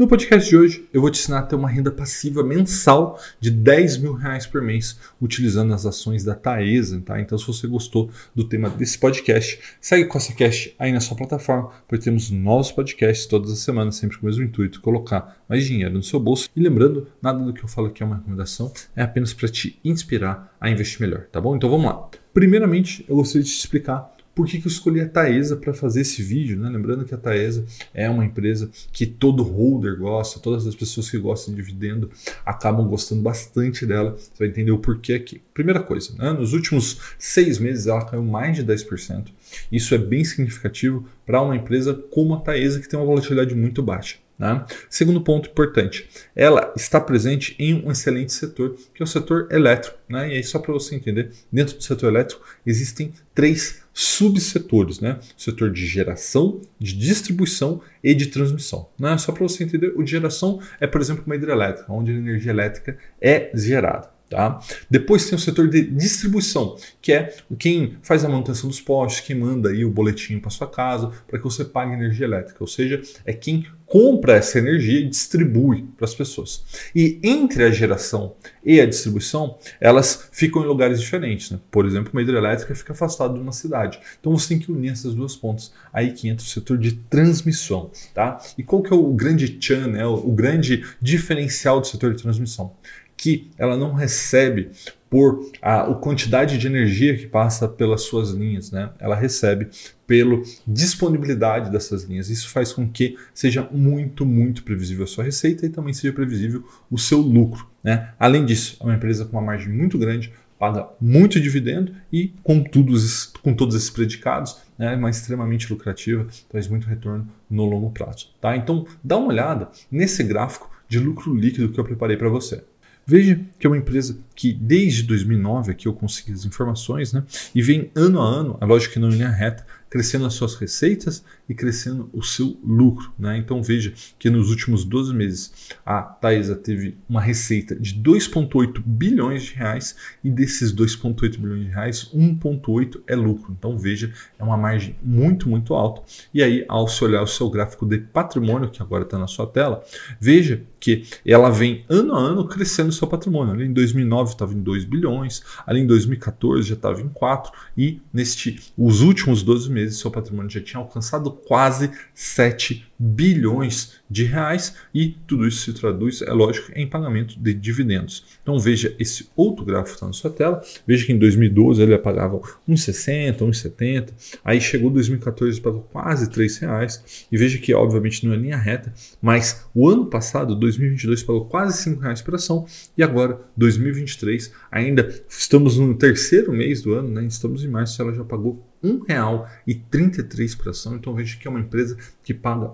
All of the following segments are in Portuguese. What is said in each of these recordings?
No podcast de hoje, eu vou te ensinar a ter uma renda passiva mensal de 10 mil reais por mês utilizando as ações da Taesa. Tá? Então, se você gostou do tema desse podcast, segue o CostaCast aí na sua plataforma, porque temos novos podcasts todas as semanas, sempre com o mesmo intuito, colocar mais dinheiro no seu bolso. E lembrando, nada do que eu falo aqui é uma recomendação, é apenas para te inspirar a investir melhor, tá bom? Então vamos lá. Primeiramente, eu gostaria de te explicar por que, que eu escolhi a Taesa para fazer esse vídeo? Né? Lembrando que a Taesa é uma empresa que todo holder gosta, todas as pessoas que gostam de dividendo acabam gostando bastante dela. Você vai entender o porquê aqui. Primeira coisa, né? nos últimos seis meses ela caiu mais de 10%. Isso é bem significativo para uma empresa como a Taesa, que tem uma volatilidade muito baixa. Né? Segundo ponto importante, ela está presente em um excelente setor, que é o setor elétrico. Né? E aí, só para você entender, dentro do setor elétrico existem três subsetores, né? Setor de geração, de distribuição e de transmissão. Né? Só para você entender, o de geração é, por exemplo, uma hidrelétrica, onde a energia elétrica é gerada. Tá? Depois tem o setor de distribuição, que é quem faz a manutenção dos postes, quem manda aí o boletim para sua casa para que você pague energia elétrica, ou seja, é quem compra essa energia e distribui para as pessoas. E entre a geração e a distribuição, elas ficam em lugares diferentes. Né? Por exemplo, uma hidrelétrica fica afastada de uma cidade. Então você tem que unir essas duas pontas. Aí que entra o setor de transmissão. Tá? E qual que é o grande chan, né? o grande diferencial do setor de transmissão? Que ela não recebe por a, a, quantidade de energia que passa pelas suas linhas, né? Ela recebe pela disponibilidade dessas linhas. Isso faz com que seja muito, muito previsível a sua receita e também seja previsível o seu lucro, né? Além disso, é uma empresa com uma margem muito grande, paga muito dividendo e com, tudo, com todos esses predicados, né, é uma extremamente lucrativa, traz muito retorno no longo prazo. Tá? Então, dá uma olhada nesse gráfico de lucro líquido que eu preparei para você. Veja que é uma empresa que desde 2009 aqui eu consegui as informações, né? E vem ano a ano, a lógica que não em linha reta, crescendo as suas receitas e crescendo o seu lucro. Né? Então veja que nos últimos 12 meses a Taesa teve uma receita de 2,8 bilhões de reais e desses 2,8 bilhões de reais, 1,8 é lucro. Então veja, é uma margem muito, muito alta. E aí, ao se olhar o seu gráfico de patrimônio, que agora está na sua tela, veja que ela vem ano a ano crescendo o seu patrimônio. Ali em 2009 estava em 2 bilhões, ali em 2014 já estava em 4 e neste os últimos 12 meses meses seu patrimônio. Já tinha alcançado quase 7 bilhões de reais e tudo isso se traduz, é lógico, em pagamento de dividendos. Então veja esse outro gráfico está na sua tela, veja que em 2012 ele pagava 1,60, 1,70, aí chegou 2014 pagou quase 3 reais e veja que obviamente não é linha reta, mas o ano passado, 2022, pagou quase 5 reais por ação e agora 2023 ainda estamos no terceiro mês do ano, né? estamos em março, ela já pagou R$ 1,33 por ação. Então veja que é uma empresa que paga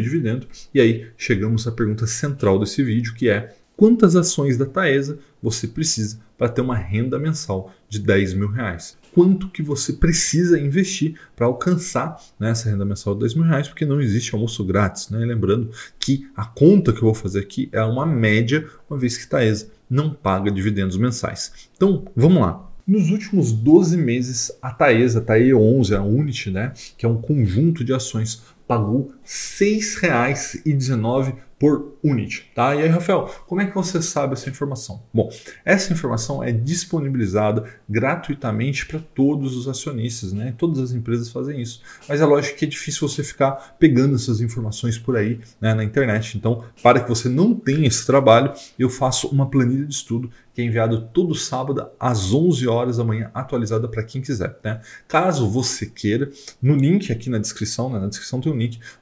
dividendo. E aí chegamos à pergunta central desse vídeo, que é quantas ações da Taesa você precisa para ter uma renda mensal de 10 mil reais. Quanto que você precisa investir para alcançar né, essa renda mensal de 10 mil reais, porque não existe almoço grátis. Né? Lembrando que a conta que eu vou fazer aqui é uma média, uma vez que Taesa não paga dividendos mensais. Então, vamos lá. Nos últimos 12 meses, a Taesa, a TAE11, a Unity, né, que é um conjunto de ações, pagou R$ 6,19 por unit, tá? E aí, Rafael, como é que você sabe essa informação? Bom, essa informação é disponibilizada gratuitamente para todos os acionistas, né? Todas as empresas fazem isso. Mas é lógico que é difícil você ficar pegando essas informações por aí né, na internet. Então, para que você não tenha esse trabalho, eu faço uma planilha de estudo que é enviado todo sábado às 11 horas da manhã, atualizada para quem quiser. Né? Caso você queira, no link aqui na descrição, né, na descrição tem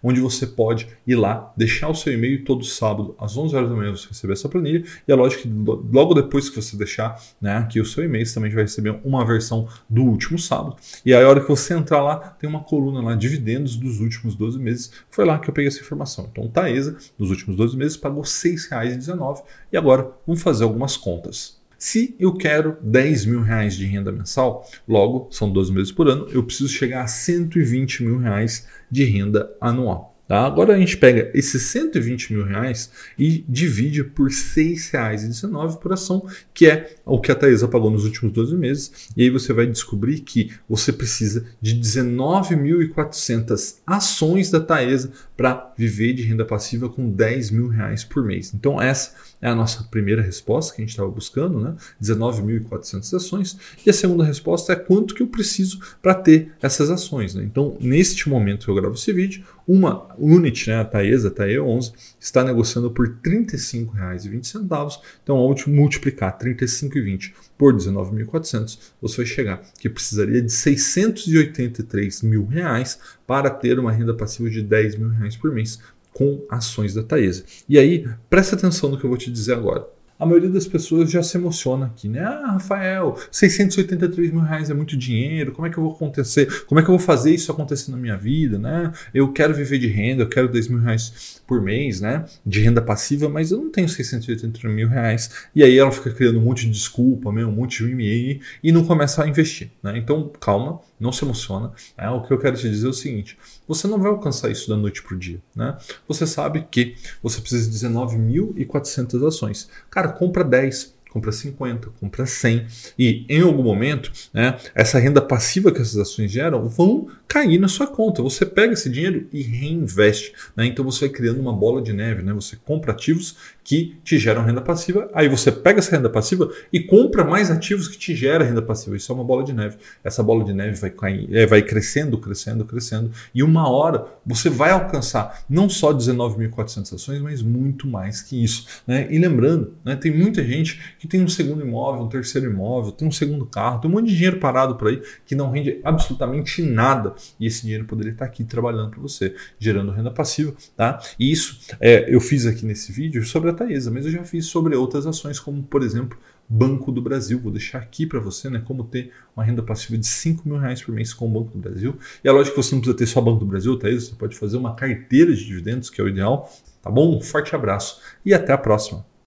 onde você pode ir lá, deixar o seu e-mail todo sábado às 11 horas da manhã você receber essa planilha e é lógico que logo depois que você deixar né, aqui o seu e-mail, você também vai receber uma versão do último sábado. E aí a hora que você entrar lá, tem uma coluna lá, dividendos dos últimos 12 meses. Foi lá que eu peguei essa informação. Então, Taesa, nos últimos 12 meses, pagou R$ 6,19 e agora vamos fazer algumas contas. Se eu quero 10 mil reais de renda mensal, logo são 12 meses por ano, eu preciso chegar a 120 mil reais de renda anual. Tá? Agora a gente pega esses 120 mil reais e divide por R$ 6,19 por ação, que é o que a Taesa pagou nos últimos 12 meses. E aí você vai descobrir que você precisa de 19.400 ações da Taesa para viver de renda passiva com 10 mil reais por mês. Então essa é a nossa primeira resposta que a gente estava buscando, né? 19.400 ações. E a segunda resposta é quanto que eu preciso para ter essas ações. Né? Então, neste momento que eu gravo esse vídeo, uma unit, né, a Taesa, a TAE11, está negociando por R$ 35,20. Então, ao multiplicar 35,20 por 19.400, você vai chegar que precisaria de 683 mil reais para ter uma renda passiva de 10 mil reais por mês com ações da Taesa. E aí, presta atenção no que eu vou te dizer agora a maioria das pessoas já se emociona aqui, né? Ah, Rafael, 683 mil reais é muito dinheiro, como é que eu vou acontecer? Como é que eu vou fazer isso acontecer na minha vida, né? Eu quero viver de renda, eu quero 10 mil reais por mês, né? De renda passiva, mas eu não tenho 680 mil reais. E aí ela fica criando um monte de desculpa, um monte de mimimi e não começa a investir, né? Então, calma, não se emociona. Né? O que eu quero te dizer é o seguinte: você não vai alcançar isso da noite para o dia. Né? Você sabe que você precisa de 19.400 ações. Cara, compra 10 compra 50, compra 100 e em algum momento, né, essa renda passiva que essas ações geram vão cair na sua conta. Você pega esse dinheiro e reinveste, né? Então você vai criando uma bola de neve, né? Você compra ativos que te geram renda passiva, aí você pega essa renda passiva e compra mais ativos que te geram renda passiva. Isso é uma bola de neve. Essa bola de neve vai, cair, é, vai crescendo, crescendo, crescendo, e uma hora você vai alcançar não só 19.400 ações, mas muito mais que isso. Né? E lembrando, né, tem muita gente que tem um segundo imóvel, um terceiro imóvel, tem um segundo carro, tem um monte de dinheiro parado por aí que não rende absolutamente nada e esse dinheiro poderia estar aqui trabalhando para você, gerando renda passiva. Tá? E isso é, eu fiz aqui nesse vídeo sobre a Taesa, mas eu já fiz sobre outras ações, como por exemplo Banco do Brasil. Vou deixar aqui para você né, como ter uma renda passiva de 5 mil reais por mês com o Banco do Brasil. E é lógico que você não precisa ter só Banco do Brasil, Taesa, você pode fazer uma carteira de dividendos, que é o ideal. Tá bom? Um forte abraço e até a próxima.